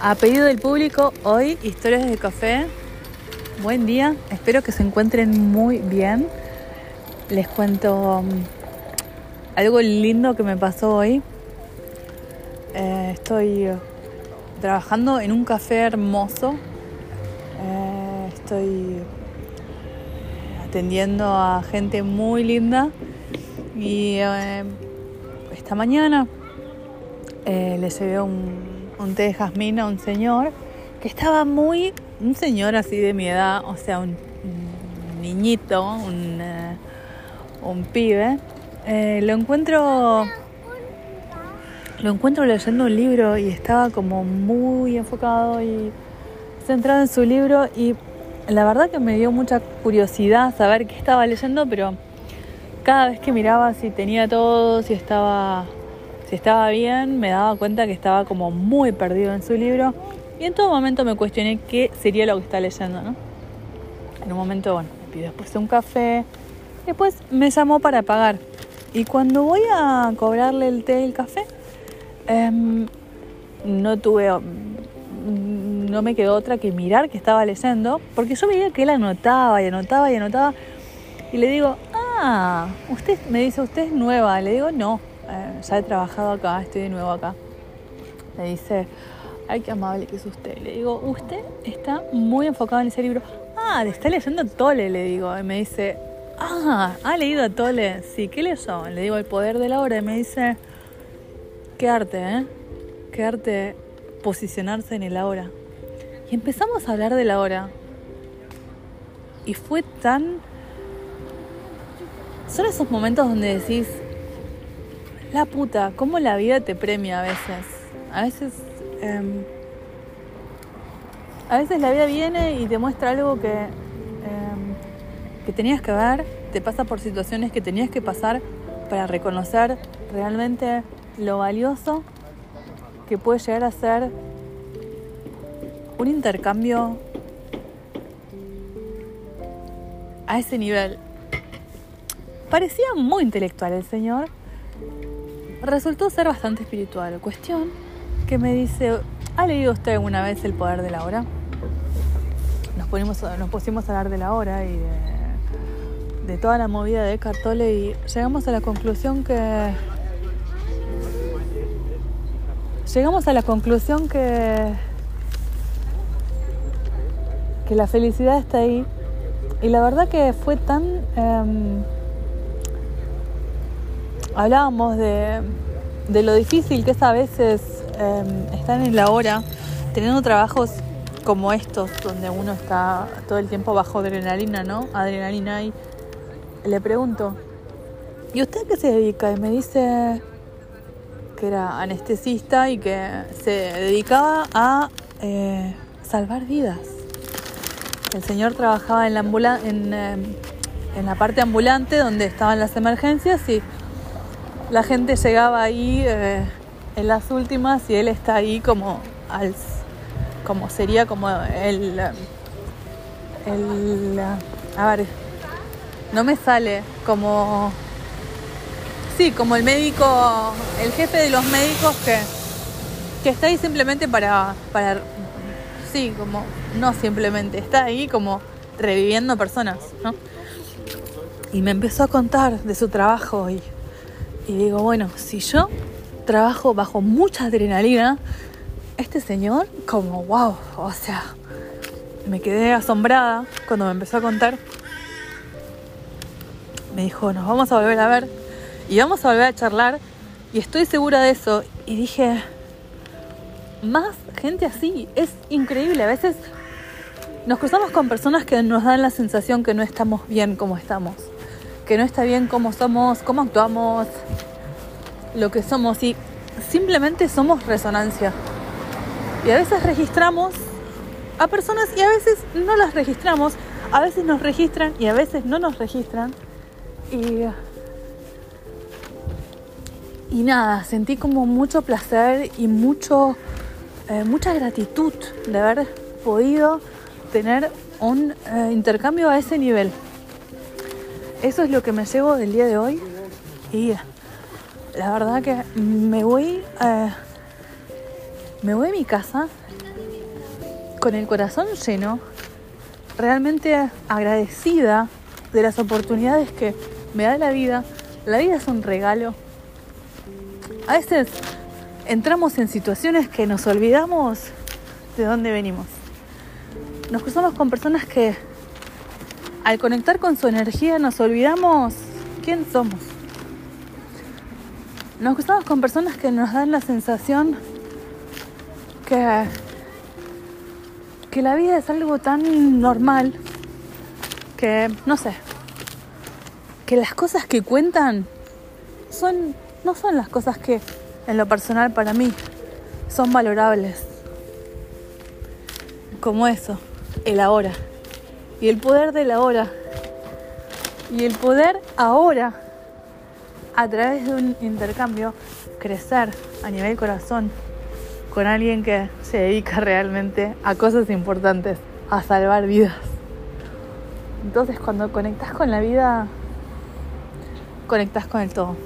A pedido del público, hoy historias de café. Buen día, espero que se encuentren muy bien. Les cuento um, algo lindo que me pasó hoy. Eh, estoy trabajando en un café hermoso. Eh, estoy atendiendo a gente muy linda y eh, esta mañana le llevé un un té de jazmín a un señor que estaba muy, un señor así de mi edad, o sea, un, niñito, un, eh, un pibe. Eh, lo encuentro lo encuentro leyendo un libro y estaba como muy enfocado y centrado en su libro y la verdad que me dio mucha curiosidad saber qué estaba leyendo, pero cada vez que miraba si tenía todo, si estaba si estaba bien, me daba cuenta que estaba como muy perdido en su libro. Y en todo momento me cuestioné qué sería lo que está leyendo, ¿no? En un momento, bueno, me pidió después un café, después me llamó para pagar. Y cuando voy a cobrarle el té y el café, em, no tuve, mm, no me quedó otra que mirar que estaba leyendo, porque yo veía que él anotaba y anotaba y anotaba. Y le digo, ah, usted me dice, usted es nueva, le digo, no eh, ya he trabajado acá, estoy de nuevo acá. Me dice, ay, qué amable que es usted. Le digo, usted está muy enfocado en ese libro. Ah, le está leyendo Tole, le digo. Y me dice, ah, ¿ha leído Tole? Sí, ¿qué leyó? Le digo, El poder de la hora. Y me dice, qué arte, ¿eh? Qué arte posicionarse en el ahora. Y empezamos a hablar de la hora. Y fue tan... Son esos momentos donde decís, la puta, cómo la vida te premia a veces. A veces. Em, a veces la vida viene y te muestra algo que, em, que tenías que ver, te pasa por situaciones que tenías que pasar para reconocer realmente lo valioso que puede llegar a ser un intercambio a ese nivel. Parecía muy intelectual el señor, resultó ser bastante espiritual. Cuestión que me dice, ¿ha leído usted alguna vez El Poder de la Hora? Nos, ponimos, nos pusimos a hablar de la hora y de, toda la movida de Cartole y llegamos a la conclusión que... Llegamos a la conclusión que... que la felicidad está ahí. Y la verdad que fue tan... Em, hablábamos de, lo difícil que es a veces em, estar en la hora, teniendo trabajos como estos, donde uno está todo el tiempo bajo adrenalina, ¿no? Adrenalina y le pregunto, ¿y usted a qué se dedica? Y me dice que era anestesista y que se dedicaba a eh, salvar vidas. El señor trabajaba en la, en, em, en la parte ambulante donde estaban las emergencias y la gente llegaba ahí eh, en las últimas y él está ahí como al como sería como el el a ver no me sale como sí como el médico el jefe de los médicos que que está ahí simplemente para para sí como no simplemente está ahí como reviviendo personas ¿no? y me empezó a contar de su trabajo y y digo, bueno, si yo trabajo bajo mucha adrenalina, este señor, como, wow, o sea, me quedé asombrada cuando me empezó a contar. Me dijo, nos vamos a volver a ver y vamos a volver a charlar. Y estoy segura de eso. Y dije, más gente así, es increíble. A veces nos cruzamos con personas que nos dan la sensación que no estamos bien como estamos que no está bien cómo somos, cómo actuamos, lo que somos y simplemente somos resonancia. Y a veces registramos a personas y a veces no las registramos, a veces nos registran y a veces no nos registran. Y, y nada, sentí como mucho placer y mucho, eh, mucha gratitud de haber podido tener un eh, intercambio a ese nivel. Eso es lo que me llevo del día de hoy y la verdad que me voy, eh, me voy a mi casa con el corazón lleno, realmente agradecida de las oportunidades que me da la vida. La vida es un regalo. A veces entramos en situaciones que nos olvidamos de dónde venimos. Nos cruzamos con personas que al conectar con su energía nos olvidamos quién somos. Nos cruzamos con personas que nos dan la sensación que, que la vida es algo tan normal que, no sé, que las cosas que cuentan son, no son las cosas que en lo personal para mí son valorables. Como eso, el ahora. Y el poder del ahora. Y el poder ahora, a través de un intercambio, crecer a nivel corazón con alguien que se dedica realmente a cosas importantes, a salvar vidas. Entonces cuando conectas con la vida, conectas con el todo.